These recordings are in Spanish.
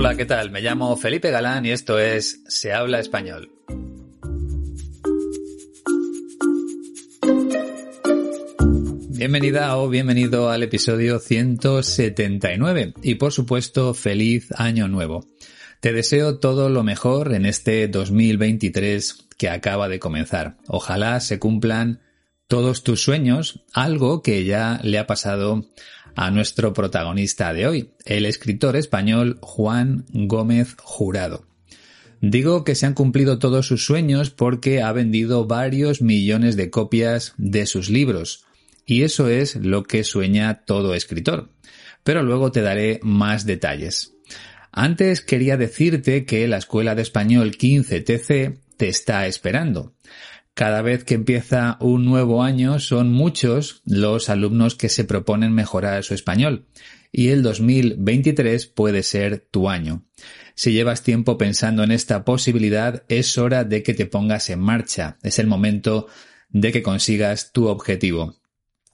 Hola, ¿qué tal? Me llamo Felipe Galán y esto es Se habla español. Bienvenida o bienvenido al episodio 179 y por supuesto feliz año nuevo. Te deseo todo lo mejor en este 2023 que acaba de comenzar. Ojalá se cumplan todos tus sueños, algo que ya le ha pasado a nuestro protagonista de hoy, el escritor español Juan Gómez Jurado. Digo que se han cumplido todos sus sueños porque ha vendido varios millones de copias de sus libros, y eso es lo que sueña todo escritor. Pero luego te daré más detalles. Antes quería decirte que la Escuela de Español 15TC te está esperando. Cada vez que empieza un nuevo año son muchos los alumnos que se proponen mejorar su español y el 2023 puede ser tu año. Si llevas tiempo pensando en esta posibilidad, es hora de que te pongas en marcha. Es el momento de que consigas tu objetivo.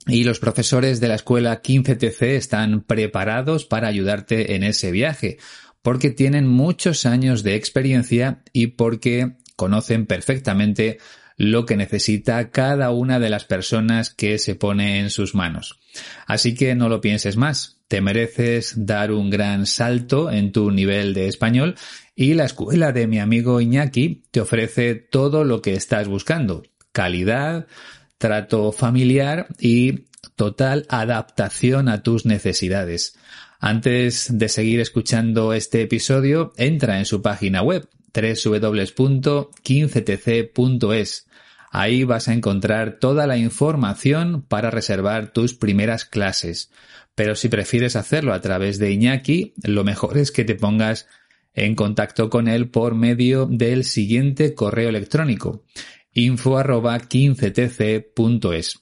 Y los profesores de la escuela 15TC están preparados para ayudarte en ese viaje, porque tienen muchos años de experiencia y porque conocen perfectamente lo que necesita cada una de las personas que se pone en sus manos. Así que no lo pienses más, te mereces dar un gran salto en tu nivel de español y la escuela de mi amigo Iñaki te ofrece todo lo que estás buscando. Calidad, trato familiar y total adaptación a tus necesidades. Antes de seguir escuchando este episodio, entra en su página web www.15tc.es. Ahí vas a encontrar toda la información para reservar tus primeras clases. Pero si prefieres hacerlo a través de Iñaki, lo mejor es que te pongas en contacto con él por medio del siguiente correo electrónico info 15tc.es.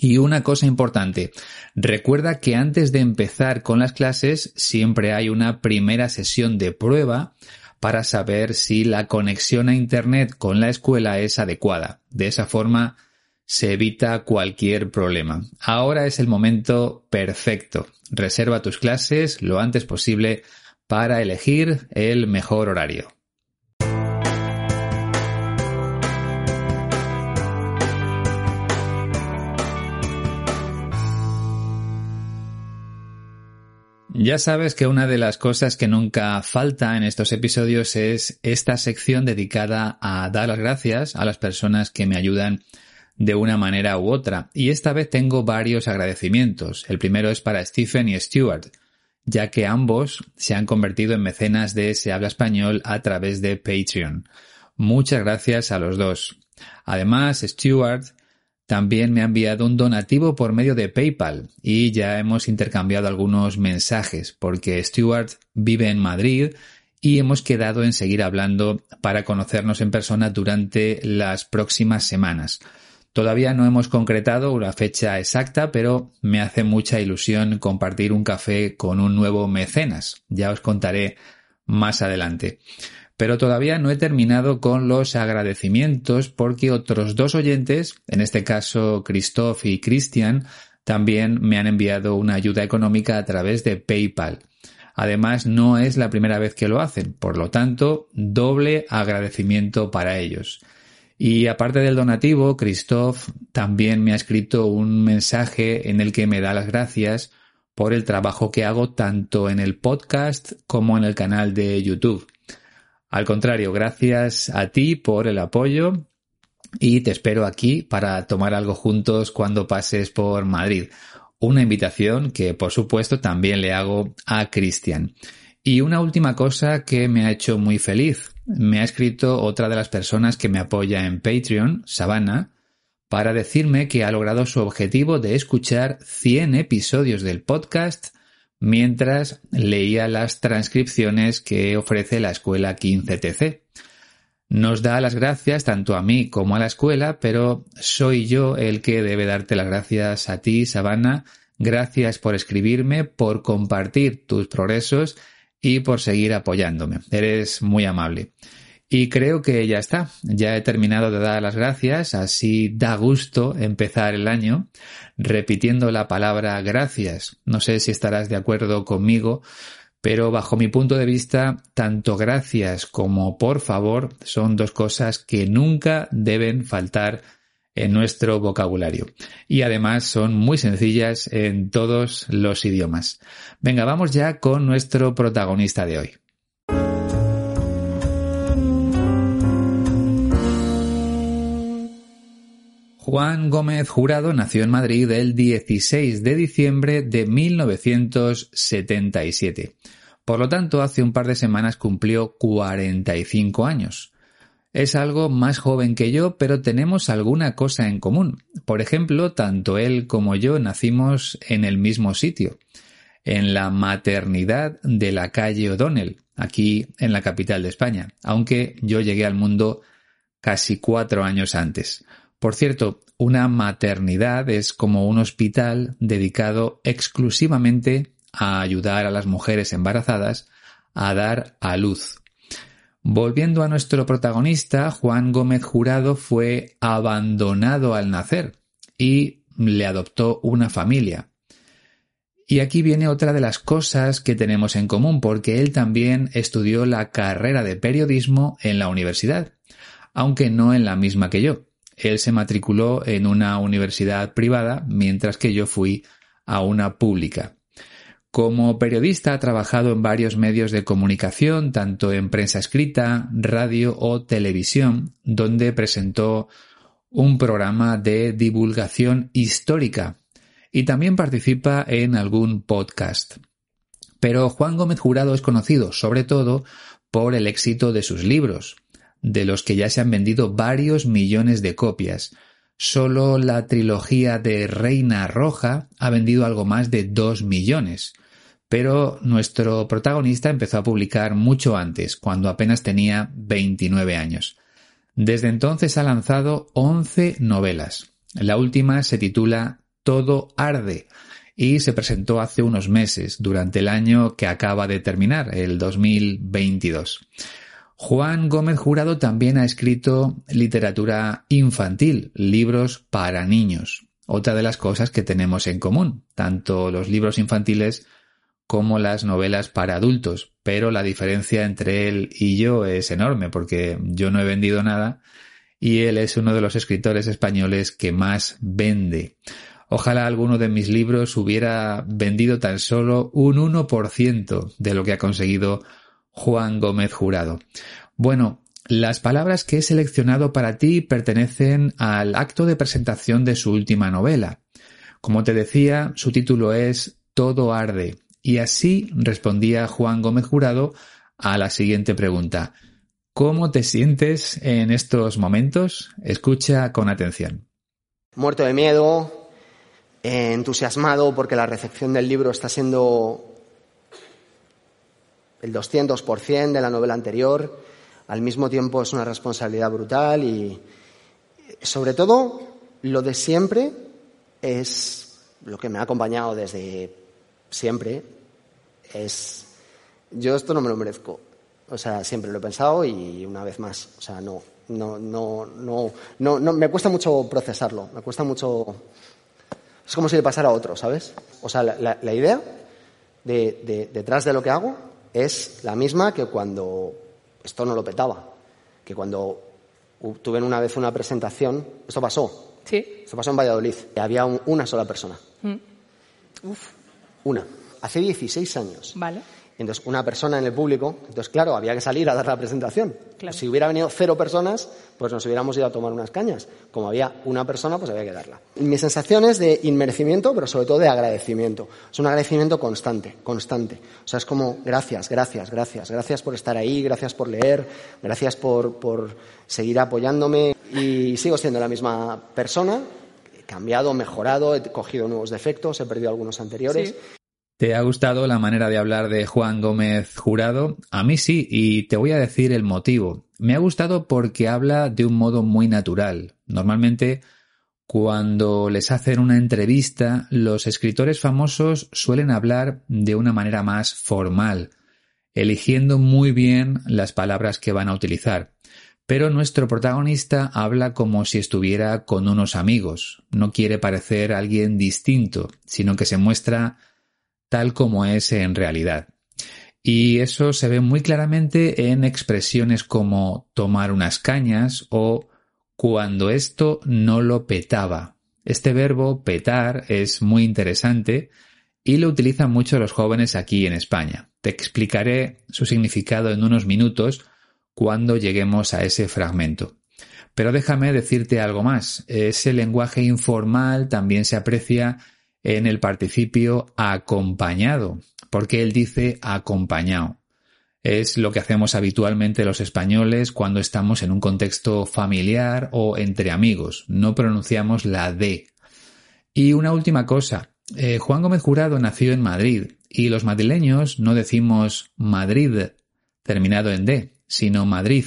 Y una cosa importante, recuerda que antes de empezar con las clases siempre hay una primera sesión de prueba para saber si la conexión a Internet con la escuela es adecuada. De esa forma se evita cualquier problema. Ahora es el momento perfecto. Reserva tus clases lo antes posible para elegir el mejor horario. Ya sabes que una de las cosas que nunca falta en estos episodios es esta sección dedicada a dar las gracias a las personas que me ayudan de una manera u otra. Y esta vez tengo varios agradecimientos. El primero es para Stephen y Stuart, ya que ambos se han convertido en mecenas de Se habla español a través de Patreon. Muchas gracias a los dos. Además, Stuart también me ha enviado un donativo por medio de PayPal y ya hemos intercambiado algunos mensajes porque Stuart vive en Madrid y hemos quedado en seguir hablando para conocernos en persona durante las próximas semanas. Todavía no hemos concretado una fecha exacta, pero me hace mucha ilusión compartir un café con un nuevo mecenas. Ya os contaré más adelante. Pero todavía no he terminado con los agradecimientos porque otros dos oyentes, en este caso Christoph y Christian, también me han enviado una ayuda económica a través de PayPal. Además, no es la primera vez que lo hacen, por lo tanto, doble agradecimiento para ellos. Y aparte del donativo, Christoph también me ha escrito un mensaje en el que me da las gracias por el trabajo que hago tanto en el podcast como en el canal de YouTube. Al contrario, gracias a ti por el apoyo y te espero aquí para tomar algo juntos cuando pases por Madrid. Una invitación que por supuesto también le hago a Cristian. Y una última cosa que me ha hecho muy feliz. Me ha escrito otra de las personas que me apoya en Patreon, Savannah, para decirme que ha logrado su objetivo de escuchar 100 episodios del podcast mientras leía las transcripciones que ofrece la escuela 15TC. Nos da las gracias tanto a mí como a la escuela, pero soy yo el que debe darte las gracias a ti, Sabana. Gracias por escribirme, por compartir tus progresos y por seguir apoyándome. Eres muy amable. Y creo que ya está. Ya he terminado de dar las gracias. Así da gusto empezar el año repitiendo la palabra gracias. No sé si estarás de acuerdo conmigo, pero bajo mi punto de vista, tanto gracias como por favor son dos cosas que nunca deben faltar en nuestro vocabulario. Y además son muy sencillas en todos los idiomas. Venga, vamos ya con nuestro protagonista de hoy. Juan Gómez Jurado nació en Madrid el 16 de diciembre de 1977. Por lo tanto, hace un par de semanas cumplió 45 años. Es algo más joven que yo, pero tenemos alguna cosa en común. Por ejemplo, tanto él como yo nacimos en el mismo sitio, en la maternidad de la calle O'Donnell, aquí en la capital de España, aunque yo llegué al mundo casi cuatro años antes. Por cierto, una maternidad es como un hospital dedicado exclusivamente a ayudar a las mujeres embarazadas a dar a luz. Volviendo a nuestro protagonista, Juan Gómez Jurado fue abandonado al nacer y le adoptó una familia. Y aquí viene otra de las cosas que tenemos en común, porque él también estudió la carrera de periodismo en la universidad, aunque no en la misma que yo. Él se matriculó en una universidad privada, mientras que yo fui a una pública. Como periodista ha trabajado en varios medios de comunicación, tanto en prensa escrita, radio o televisión, donde presentó un programa de divulgación histórica y también participa en algún podcast. Pero Juan Gómez Jurado es conocido sobre todo por el éxito de sus libros, de los que ya se han vendido varios millones de copias. Solo la trilogía de Reina Roja ha vendido algo más de dos millones. Pero nuestro protagonista empezó a publicar mucho antes, cuando apenas tenía 29 años. Desde entonces ha lanzado 11 novelas. La última se titula Todo arde y se presentó hace unos meses, durante el año que acaba de terminar, el 2022. Juan Gómez Jurado también ha escrito literatura infantil, libros para niños. Otra de las cosas que tenemos en común, tanto los libros infantiles como las novelas para adultos, pero la diferencia entre él y yo es enorme porque yo no he vendido nada y él es uno de los escritores españoles que más vende. Ojalá alguno de mis libros hubiera vendido tan solo un 1% de lo que ha conseguido Juan Gómez Jurado. Bueno, las palabras que he seleccionado para ti pertenecen al acto de presentación de su última novela. Como te decía, su título es Todo arde. Y así respondía Juan Gómez Jurado a la siguiente pregunta. ¿Cómo te sientes en estos momentos? Escucha con atención. Muerto de miedo, entusiasmado porque la recepción del libro está siendo el 200% de la novela anterior. Al mismo tiempo es una responsabilidad brutal y, sobre todo, lo de siempre es lo que me ha acompañado desde siempre. Es, yo esto no me lo merezco. O sea, siempre lo he pensado y una vez más, o sea, no, no, no, no, no, no me cuesta mucho procesarlo, me cuesta mucho. Es como si le pasara a otro, ¿sabes? O sea, la, la, idea de, detrás de lo que hago es la misma que cuando esto no lo petaba, que cuando tuve una vez una presentación, esto pasó. Sí. Esto pasó en Valladolid. Y había una sola persona. Mm. Uf. Una. Hace 16 años. Vale. Entonces, una persona en el público, entonces, claro, había que salir a dar la presentación. Si hubiera venido cero personas, pues nos hubiéramos ido a tomar unas cañas. Como había una persona, pues había que darla. Mi sensación es de inmerecimiento, pero sobre todo de agradecimiento. Es un agradecimiento constante, constante. O sea, es como gracias, gracias, gracias. Gracias por estar ahí, gracias por leer, gracias por, por seguir apoyándome. y sigo siendo la misma persona, he cambiado, mejorado, he cogido nuevos defectos, he perdido algunos anteriores. ¿Te ha gustado la manera de hablar de Juan Gómez Jurado? A mí sí, y te voy a decir el motivo. Me ha gustado porque habla de un modo muy natural. Normalmente, cuando les hacen una entrevista, los escritores famosos suelen hablar de una manera más formal, eligiendo muy bien las palabras que van a utilizar. Pero nuestro protagonista habla como si estuviera con unos amigos. No quiere parecer alguien distinto, sino que se muestra tal como es en realidad. Y eso se ve muy claramente en expresiones como tomar unas cañas o cuando esto no lo petaba. Este verbo petar es muy interesante y lo utilizan mucho los jóvenes aquí en España. Te explicaré su significado en unos minutos cuando lleguemos a ese fragmento. Pero déjame decirte algo más. Ese lenguaje informal también se aprecia en el participio acompañado, porque él dice acompañado. Es lo que hacemos habitualmente los españoles cuando estamos en un contexto familiar o entre amigos. No pronunciamos la D. Y una última cosa. Eh, Juan Gómez Jurado nació en Madrid y los madrileños no decimos Madrid terminado en D, sino Madrid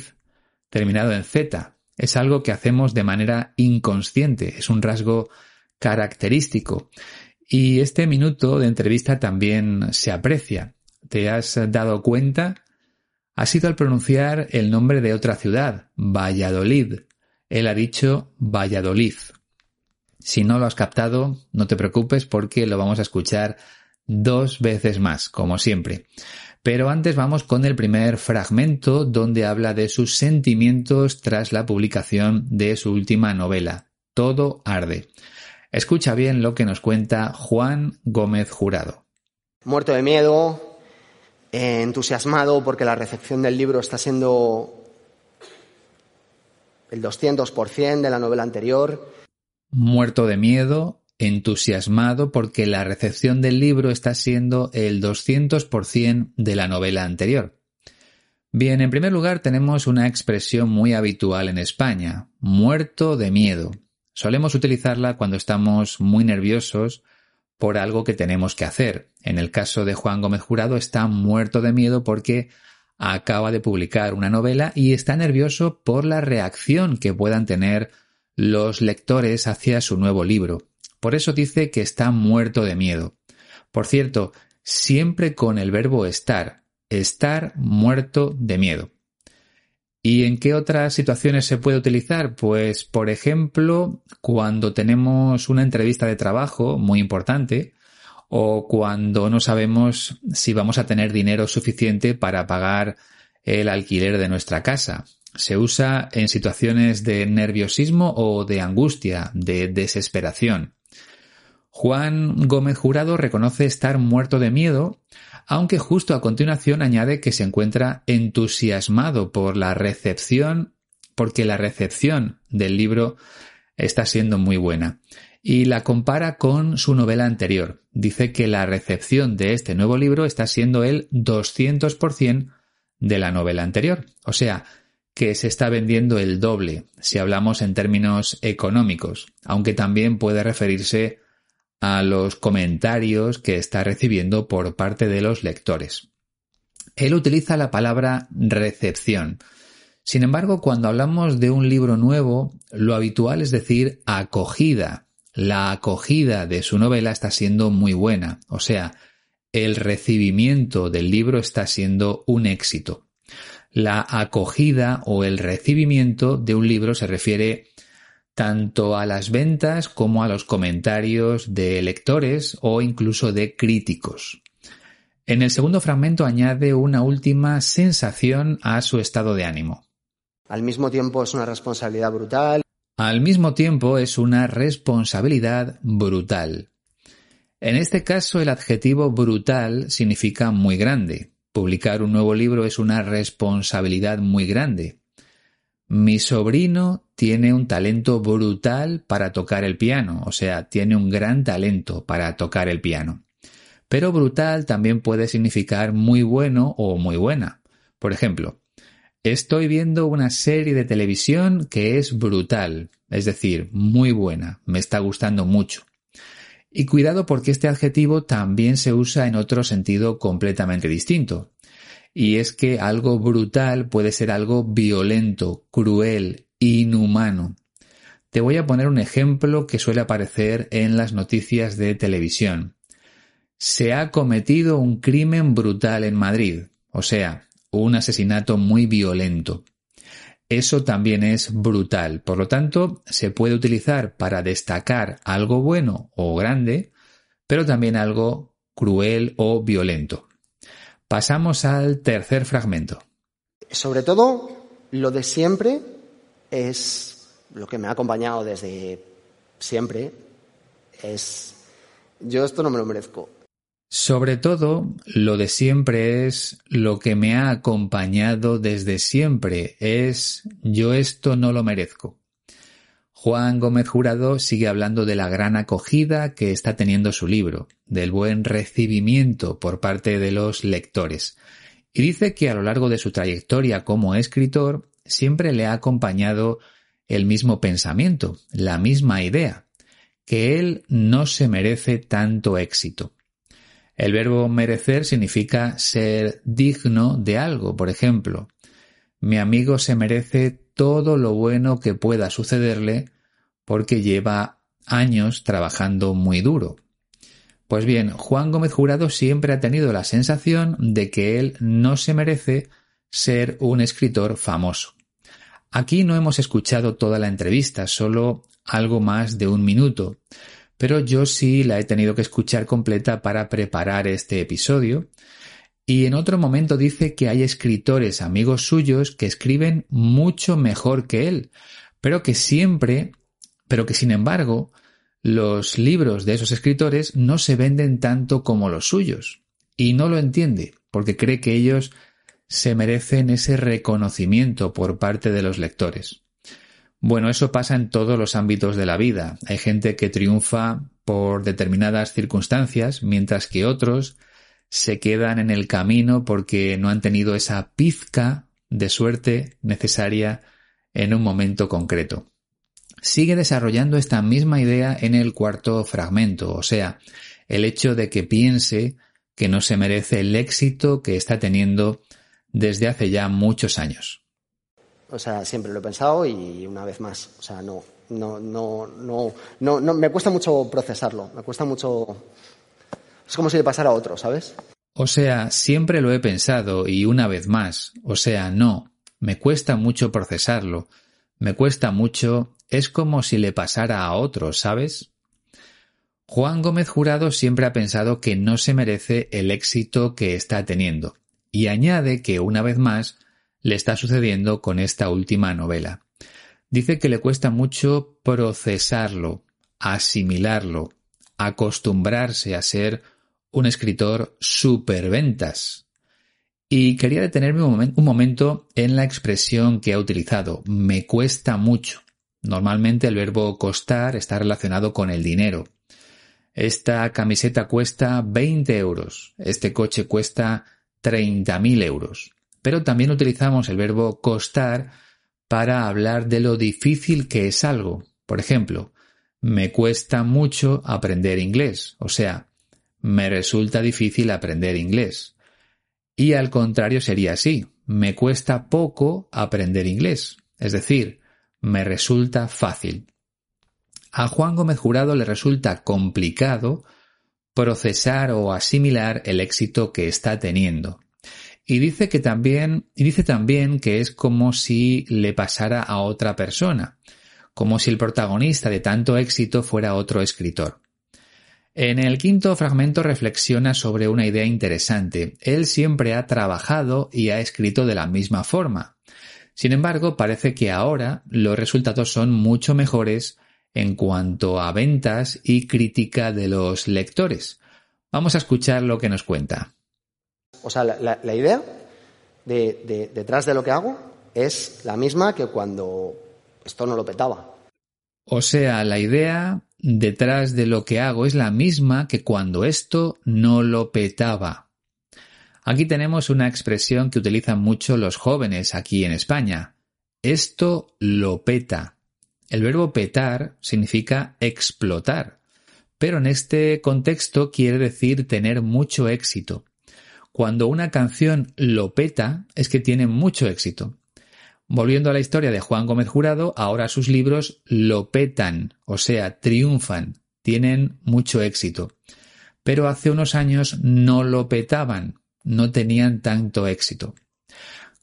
terminado en Z. Es algo que hacemos de manera inconsciente, es un rasgo característico. Y este minuto de entrevista también se aprecia. ¿Te has dado cuenta? Ha sido al pronunciar el nombre de otra ciudad, Valladolid. Él ha dicho Valladolid. Si no lo has captado, no te preocupes porque lo vamos a escuchar dos veces más, como siempre. Pero antes vamos con el primer fragmento donde habla de sus sentimientos tras la publicación de su última novela, Todo arde. Escucha bien lo que nos cuenta Juan Gómez Jurado. Muerto de miedo, entusiasmado porque la recepción del libro está siendo el 200% de la novela anterior. Muerto de miedo, entusiasmado porque la recepción del libro está siendo el 200% de la novela anterior. Bien, en primer lugar tenemos una expresión muy habitual en España, muerto de miedo. Solemos utilizarla cuando estamos muy nerviosos por algo que tenemos que hacer. En el caso de Juan Gómez Jurado está muerto de miedo porque acaba de publicar una novela y está nervioso por la reacción que puedan tener los lectores hacia su nuevo libro. Por eso dice que está muerto de miedo. Por cierto, siempre con el verbo estar, estar muerto de miedo. ¿Y en qué otras situaciones se puede utilizar? Pues, por ejemplo, cuando tenemos una entrevista de trabajo muy importante o cuando no sabemos si vamos a tener dinero suficiente para pagar el alquiler de nuestra casa. Se usa en situaciones de nerviosismo o de angustia, de desesperación. Juan Gómez Jurado reconoce estar muerto de miedo aunque justo a continuación añade que se encuentra entusiasmado por la recepción, porque la recepción del libro está siendo muy buena. Y la compara con su novela anterior. Dice que la recepción de este nuevo libro está siendo el 200% de la novela anterior. O sea, que se está vendiendo el doble, si hablamos en términos económicos, aunque también puede referirse a los comentarios que está recibiendo por parte de los lectores. Él utiliza la palabra recepción. Sin embargo, cuando hablamos de un libro nuevo, lo habitual es decir acogida. La acogida de su novela está siendo muy buena, o sea, el recibimiento del libro está siendo un éxito. La acogida o el recibimiento de un libro se refiere tanto a las ventas como a los comentarios de lectores o incluso de críticos. En el segundo fragmento añade una última sensación a su estado de ánimo. Al mismo tiempo es una responsabilidad brutal. Al mismo tiempo es una responsabilidad brutal. En este caso el adjetivo brutal significa muy grande. Publicar un nuevo libro es una responsabilidad muy grande. Mi sobrino tiene un talento brutal para tocar el piano, o sea, tiene un gran talento para tocar el piano. Pero brutal también puede significar muy bueno o muy buena. Por ejemplo, Estoy viendo una serie de televisión que es brutal, es decir, muy buena, me está gustando mucho. Y cuidado porque este adjetivo también se usa en otro sentido completamente distinto. Y es que algo brutal puede ser algo violento, cruel, inhumano. Te voy a poner un ejemplo que suele aparecer en las noticias de televisión. Se ha cometido un crimen brutal en Madrid, o sea, un asesinato muy violento. Eso también es brutal, por lo tanto, se puede utilizar para destacar algo bueno o grande, pero también algo cruel o violento. Pasamos al tercer fragmento. Sobre todo, lo de siempre es lo que me ha acompañado desde siempre es, yo esto no me lo merezco. Sobre todo, lo de siempre es lo que me ha acompañado desde siempre, es yo esto no lo merezco. Juan Gómez Jurado sigue hablando de la gran acogida que está teniendo su libro, del buen recibimiento por parte de los lectores, y dice que a lo largo de su trayectoria como escritor siempre le ha acompañado el mismo pensamiento, la misma idea, que él no se merece tanto éxito. El verbo merecer significa ser digno de algo, por ejemplo. Mi amigo se merece todo lo bueno que pueda sucederle porque lleva años trabajando muy duro. Pues bien, Juan Gómez Jurado siempre ha tenido la sensación de que él no se merece ser un escritor famoso. Aquí no hemos escuchado toda la entrevista, solo algo más de un minuto, pero yo sí la he tenido que escuchar completa para preparar este episodio. Y en otro momento dice que hay escritores amigos suyos que escriben mucho mejor que él, pero que siempre, pero que sin embargo, los libros de esos escritores no se venden tanto como los suyos. Y no lo entiende, porque cree que ellos se merecen ese reconocimiento por parte de los lectores. Bueno, eso pasa en todos los ámbitos de la vida. Hay gente que triunfa por determinadas circunstancias, mientras que otros se quedan en el camino porque no han tenido esa pizca de suerte necesaria en un momento concreto. Sigue desarrollando esta misma idea en el cuarto fragmento, o sea, el hecho de que piense que no se merece el éxito que está teniendo desde hace ya muchos años. O sea, siempre lo he pensado y una vez más, o sea, no, no, no, no, no, no me cuesta mucho procesarlo, me cuesta mucho. Es como si le pasara a otro, ¿sabes? O sea, siempre lo he pensado y una vez más, o sea, no, me cuesta mucho procesarlo, me cuesta mucho, es como si le pasara a otro, ¿sabes? Juan Gómez Jurado siempre ha pensado que no se merece el éxito que está teniendo, y añade que una vez más le está sucediendo con esta última novela. Dice que le cuesta mucho procesarlo, asimilarlo, acostumbrarse a ser un escritor superventas. Y quería detenerme un, momento en la expresión que ha utilizado, me cuesta mucho. Normalmente el verbo costar está relacionado con el dinero. Esta camiseta cuesta 20 euros, este coche cuesta 30.000 euros. Pero también utilizamos el verbo costar para hablar de lo difícil que es algo. Por ejemplo, me cuesta mucho aprender inglés, o sea, me resulta difícil aprender inglés. Y al contrario sería así, me cuesta poco aprender inglés, es decir, me resulta fácil. A Juan Gómez Jurado le resulta complicado procesar o asimilar el éxito que está teniendo. Y dice que también, y dice también que es como si le pasara a otra persona, como si el protagonista de tanto éxito fuera otro escritor. En el quinto fragmento reflexiona sobre una idea interesante. Él siempre ha trabajado y ha escrito de la misma forma. Sin embargo, parece que ahora los resultados son mucho mejores en cuanto a ventas y crítica de los lectores. Vamos a escuchar lo que nos cuenta. O sea, la, idea detrás de lo que hago es la misma que cuando esto no lo petaba. O sea, la idea detrás de lo que hago es la misma que cuando esto no lo petaba. Aquí tenemos una expresión que utilizan mucho los jóvenes aquí en España. Esto lo peta. El verbo petar significa explotar, pero en este contexto quiere decir tener mucho éxito. Cuando una canción lo peta es que tiene mucho éxito. Volviendo a la historia de Juan Gómez Jurado, ahora sus libros lo petan, o sea, triunfan, tienen mucho éxito. Pero hace unos años no lo petaban, no tenían tanto éxito.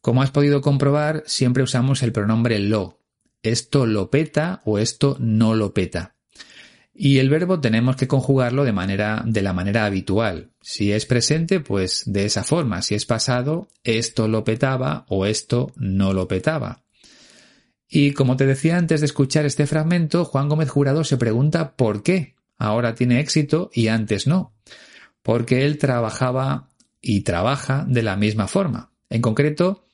Como has podido comprobar, siempre usamos el pronombre lo. Esto lo peta o esto no lo peta. Y el verbo tenemos que conjugarlo de manera, de la manera habitual. Si es presente, pues de esa forma. Si es pasado, esto lo petaba o esto no lo petaba. Y como te decía antes de escuchar este fragmento, Juan Gómez Jurado se pregunta por qué ahora tiene éxito y antes no. Porque él trabajaba y trabaja de la misma forma. En concreto,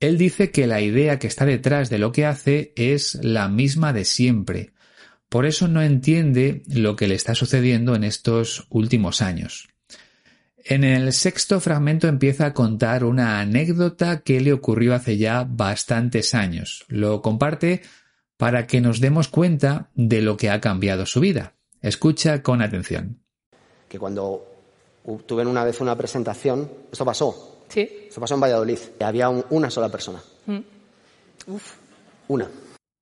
él dice que la idea que está detrás de lo que hace es la misma de siempre por eso no entiende lo que le está sucediendo en estos últimos años. En el sexto fragmento empieza a contar una anécdota que le ocurrió hace ya bastantes años. Lo comparte para que nos demos cuenta de lo que ha cambiado su vida. Escucha con atención. Que cuando tuve una vez una presentación, esto pasó. Sí. Esto pasó en Valladolid. Había una sola persona. Mm. Uf. Una.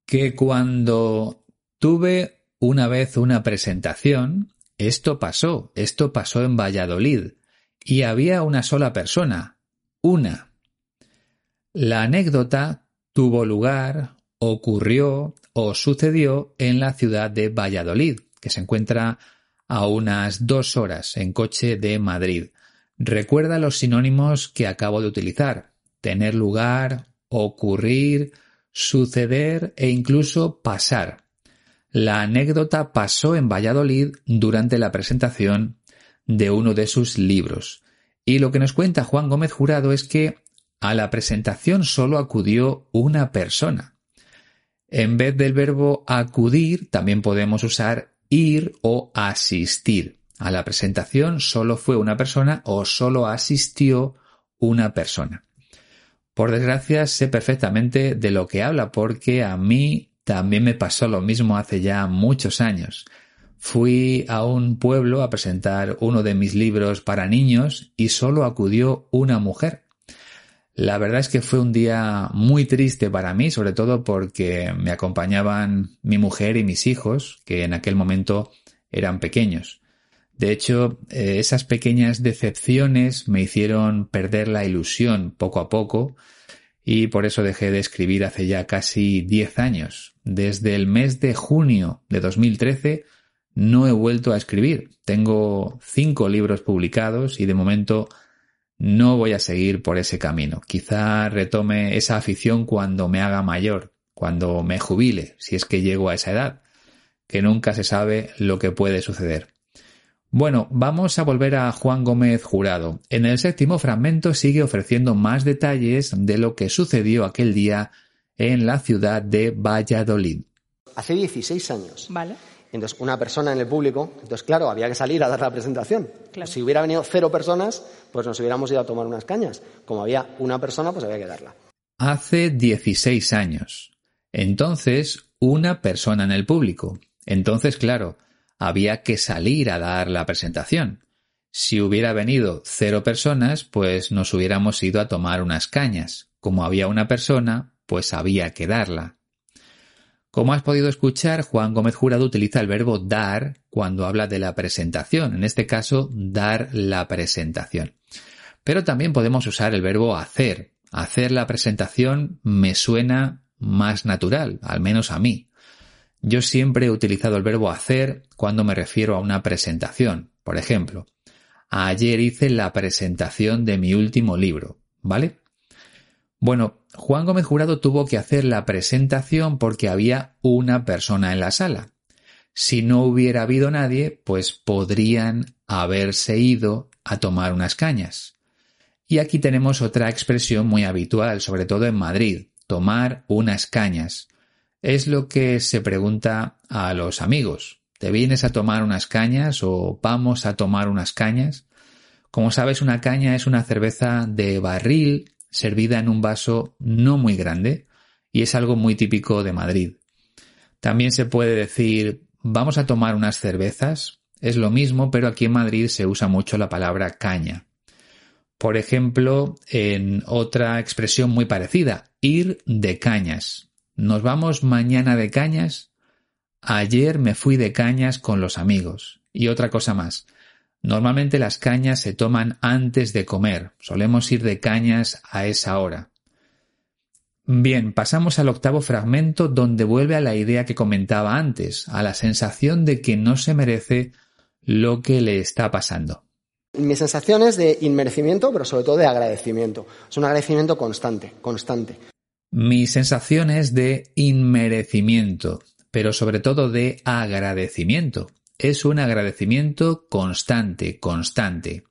Que cuando Tuve una vez una presentación, esto pasó, esto pasó en Valladolid, y había una sola persona, una. La anécdota tuvo lugar, ocurrió o sucedió en la ciudad de Valladolid, que se encuentra a unas dos horas en coche de Madrid. Recuerda los sinónimos que acabo de utilizar. Tener lugar, ocurrir, suceder e incluso pasar. La anécdota pasó en Valladolid durante la presentación de uno de sus libros. Y lo que nos cuenta Juan Gómez Jurado es que a la presentación solo acudió una persona. En vez del verbo acudir, también podemos usar ir o asistir. A la presentación solo fue una persona o solo asistió una persona. Por desgracia, sé perfectamente de lo que habla porque a mí también me pasó lo mismo hace ya muchos años. Fui a un pueblo a presentar uno de mis libros para niños y solo acudió una mujer. La verdad es que fue un día muy triste para mí, sobre todo porque me acompañaban mi mujer y mis hijos, que en aquel momento eran pequeños. De hecho, eh, esas pequeñas decepciones me hicieron perder la ilusión poco a poco y por eso dejé de escribir hace ya casi 10 años. Desde el mes de junio de 2013 no he vuelto a escribir. Tengo cinco libros publicados y de momento no voy a seguir por ese camino. Quizá retome esa afición cuando me haga mayor, cuando me jubile, si es que llego a esa edad, que nunca se sabe lo que puede suceder. Bueno, vamos a volver a Juan Gómez Jurado. En el séptimo fragmento sigue ofreciendo más detalles de lo que sucedió aquel día en la ciudad de Valladolid. Hace 16 años. Vale. Entonces, una persona en el público, entonces, claro, había que salir a dar la presentación. Si hubiera venido cero personas, pues nos hubiéramos ido a tomar unas cañas. Como había una persona, pues había que darla. Hace 16 años. Entonces, una persona en el público. Entonces, claro, había que salir a dar la presentación. Si hubiera venido cero personas, pues nos hubiéramos ido a tomar unas cañas. Como había una persona, pues había que darla. Como has podido escuchar, Juan Gómez Jurado utiliza el verbo dar cuando habla de la presentación, en este caso, dar la presentación. Pero también podemos usar el verbo hacer. Hacer la presentación me suena más natural, al menos a mí. Yo siempre he utilizado el verbo hacer cuando me refiero a una presentación. Por ejemplo, ayer hice la presentación de mi último libro, ¿vale? Bueno, Juan Gómez Jurado tuvo que hacer la presentación porque había una persona en la sala. Si no hubiera habido nadie, pues podrían haberse ido a tomar unas cañas. Y aquí tenemos otra expresión muy habitual, sobre todo en Madrid, tomar unas cañas es lo que se pregunta a los amigos. ¿Te vienes a tomar unas cañas o vamos a tomar unas cañas? Como sabes, una caña es una cerveza de barril servida en un vaso no muy grande y es algo muy típico de Madrid. También se puede decir vamos a tomar unas cervezas. Es lo mismo, pero aquí en Madrid se usa mucho la palabra caña. Por ejemplo, en otra expresión muy parecida, ir de cañas. Nos vamos mañana de cañas. Ayer me fui de cañas con los amigos. Y otra cosa más. Normalmente las cañas se toman antes de comer. Solemos ir de cañas a esa hora. Bien, pasamos al octavo fragmento donde vuelve a la idea que comentaba antes, a la sensación de que no se merece lo que le está pasando. Mi sensación es de inmerecimiento, pero sobre todo de agradecimiento. Es un agradecimiento constante, constante. Mi sensación es de inmerecimiento, pero sobre todo de agradecimiento. Es un agradecimiento constante, constante.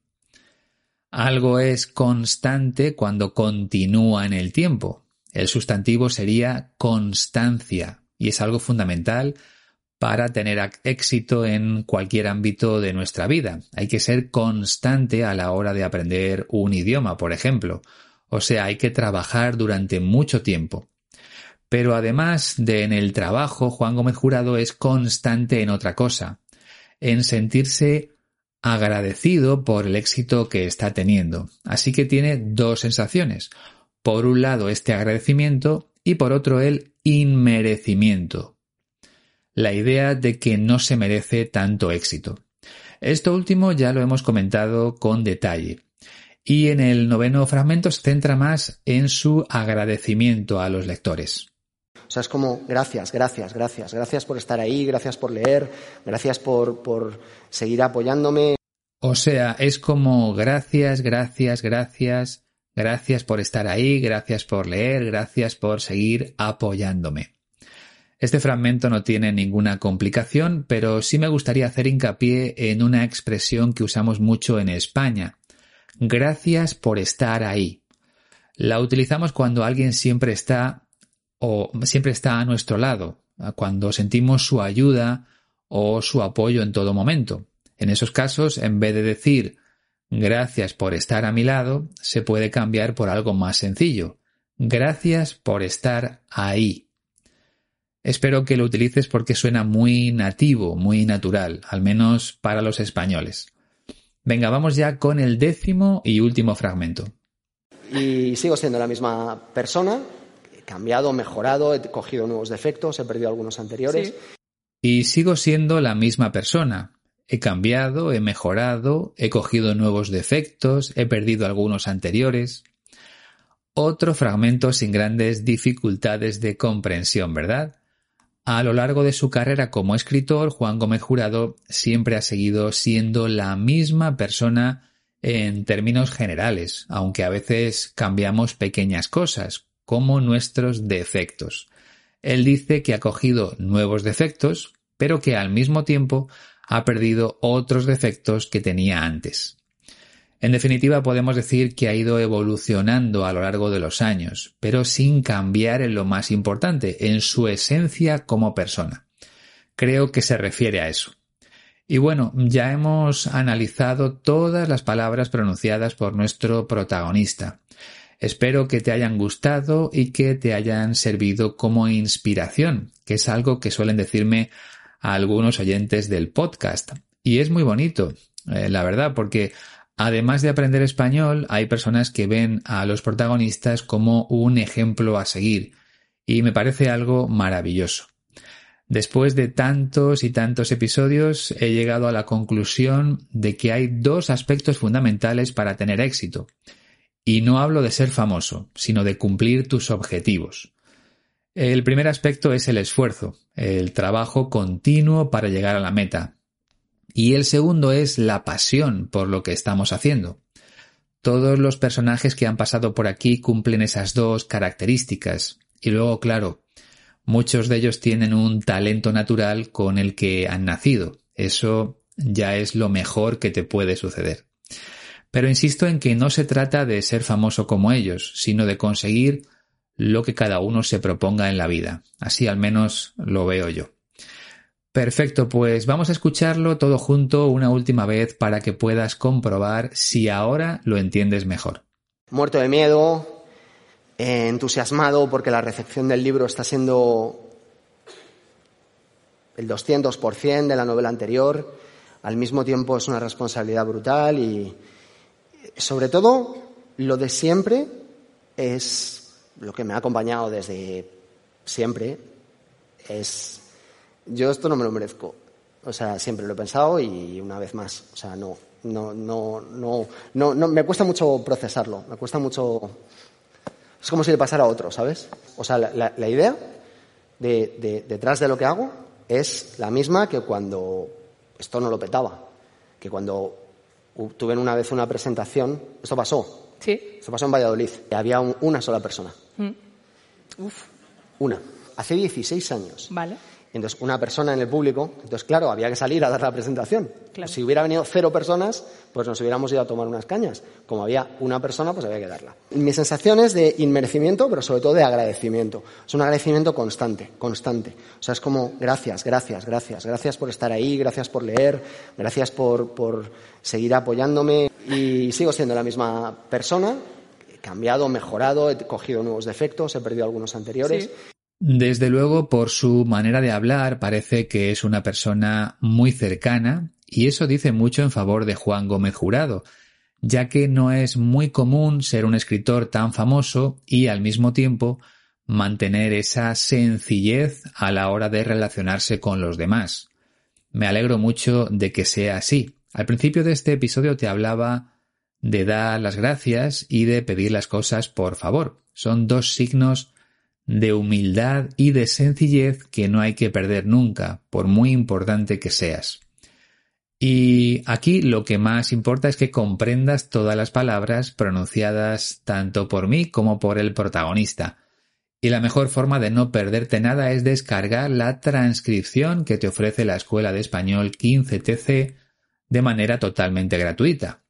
Algo es constante cuando continúa en el tiempo. El sustantivo sería constancia y es algo fundamental para tener éxito en cualquier ámbito de nuestra vida. Hay que ser constante a la hora de aprender un idioma, por ejemplo. O sea, hay que trabajar durante mucho tiempo. Pero además de en el trabajo, Juan Gómez Jurado es constante en otra cosa, en sentirse agradecido por el éxito que está teniendo. Así que tiene dos sensaciones. Por un lado, este agradecimiento y por otro, el inmerecimiento la idea de que no se merece tanto éxito. Esto último ya lo hemos comentado con detalle. Y en el noveno fragmento se centra más en su agradecimiento a los lectores. O sea, es como gracias, gracias, gracias, gracias por estar ahí, gracias por leer, gracias por, por seguir apoyándome. O sea, es como gracias, gracias, gracias, gracias por estar ahí, gracias por leer, gracias por seguir apoyándome. Este fragmento no tiene ninguna complicación, pero sí me gustaría hacer hincapié en una expresión que usamos mucho en España. Gracias por estar ahí. La utilizamos cuando alguien siempre está o siempre está a nuestro lado, cuando sentimos su ayuda o su apoyo en todo momento. En esos casos, en vez de decir gracias por estar a mi lado, se puede cambiar por algo más sencillo. Gracias por estar ahí. Espero que lo utilices porque suena muy nativo, muy natural, al menos para los españoles. Venga, vamos ya con el décimo y último fragmento. Y sigo siendo la misma persona, cambiado, mejorado, he cogido nuevos defectos, he perdido algunos anteriores. Y sigo siendo la misma persona. He cambiado, he mejorado, he cogido nuevos defectos, he perdido algunos anteriores. Otro fragmento sin grandes dificultades de comprensión, ¿verdad? A lo largo de su carrera como escritor, Juan Gómez Jurado siempre ha seguido siendo la misma persona en términos generales, aunque a veces cambiamos pequeñas cosas, como nuestros defectos. Él dice que ha cogido nuevos defectos, pero que al mismo tiempo ha perdido otros defectos que tenía antes. En definitiva, podemos decir que ha ido evolucionando a lo largo de los años, pero sin cambiar en lo más importante, en su esencia como persona. Creo que se refiere a eso. Y bueno, ya hemos analizado todas las palabras pronunciadas por nuestro protagonista. Espero que te hayan gustado y que te hayan servido como inspiración, que es algo que suelen decirme algunos oyentes del podcast. Y es muy bonito, eh, la verdad, porque Además de aprender español, hay personas que ven a los protagonistas como un ejemplo a seguir, y me parece algo maravilloso. Después de tantos y tantos episodios, he llegado a la conclusión de que hay dos aspectos fundamentales para tener éxito. Y no hablo de ser famoso, sino de cumplir tus objetivos. El primer aspecto es el esfuerzo, el trabajo continuo para llegar a la meta, y el segundo es la pasión por lo que estamos haciendo. Todos los personajes que han pasado por aquí cumplen esas dos características. Y luego, claro, muchos de ellos tienen un talento natural con el que han nacido. Eso ya es lo mejor que te puede suceder. Pero insisto en que no se trata de ser famoso como ellos, sino de conseguir lo que cada uno se proponga en la vida. Así al menos lo veo yo. Perfecto, pues vamos a escucharlo todo junto una última vez para que puedas comprobar si ahora lo entiendes mejor. Muerto de miedo, entusiasmado porque la recepción del libro está siendo el 200% de la novela anterior. Al mismo tiempo es una responsabilidad brutal y sobre todo lo de siempre es lo que me ha acompañado desde siempre. Es yo esto no me lo merezco. O sea, siempre lo he pensado y una vez más. O sea, no, no, no, no, no, no me cuesta mucho procesarlo. Me cuesta mucho. Es como si le pasara a otro, ¿sabes? O sea, la, idea de, de, detrás de lo que hago es la misma que cuando esto no lo petaba. Que cuando tuve una vez una presentación, esto pasó. Sí. Esto pasó en Valladolid. Y había una sola persona. Mm. Uf. Una. Hace 16 años. Vale. Entonces, una persona en el público, entonces, claro, había que salir a dar la presentación. Claro. Si hubiera venido cero personas, pues nos hubiéramos ido a tomar unas cañas. Como había una persona, pues había que darla. Mi sensación es de inmerecimiento, pero sobre todo de agradecimiento. Es un agradecimiento constante, constante. O sea, es como gracias, gracias, gracias. Gracias por estar ahí, gracias por leer, gracias por, por seguir apoyándome. Y sigo siendo la misma persona, he cambiado, mejorado, he cogido nuevos defectos, he perdido algunos anteriores. Sí. Desde luego, por su manera de hablar, parece que es una persona muy cercana, y eso dice mucho en favor de Juan Gómez Jurado, ya que no es muy común ser un escritor tan famoso y al mismo tiempo mantener esa sencillez a la hora de relacionarse con los demás. Me alegro mucho de que sea así. Al principio de este episodio te hablaba de dar las gracias y de pedir las cosas por favor. Son dos signos de humildad y de sencillez que no hay que perder nunca, por muy importante que seas. Y aquí lo que más importa es que comprendas todas las palabras pronunciadas tanto por mí como por el protagonista. Y la mejor forma de no perderte nada es descargar la transcripción que te ofrece la Escuela de Español 15TC de manera totalmente gratuita.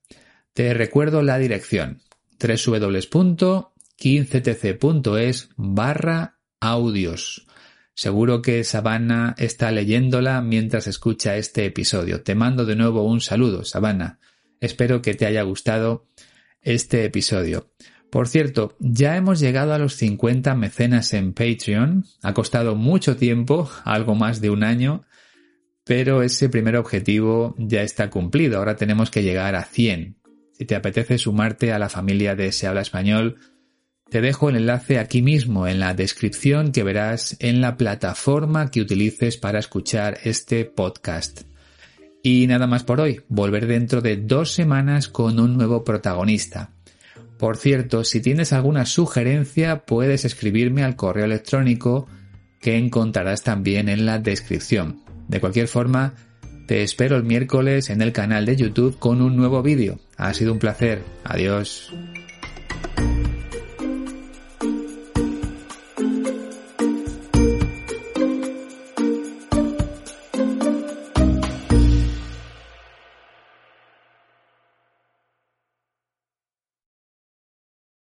Te recuerdo la dirección www 15tc.es barra audios. Seguro que Sabana está leyéndola mientras escucha este episodio. Te mando de nuevo un saludo, Sabana. Espero que te haya gustado este episodio. Por cierto, ya hemos llegado a los 50 mecenas en Patreon. Ha costado mucho tiempo, algo más de un año, pero ese primer objetivo ya está cumplido. Ahora tenemos que llegar a 100. Si te apetece sumarte a la familia de Se habla español, te dejo el enlace aquí mismo en la descripción que verás en la plataforma que utilices para escuchar este podcast. Y nada más por hoy, volver dentro de dos semanas con un nuevo protagonista. Por cierto, si tienes alguna sugerencia puedes escribirme al correo electrónico que encontrarás también en la descripción. De cualquier forma, te espero el miércoles en el canal de YouTube con un nuevo vídeo. Ha sido un placer. Adiós.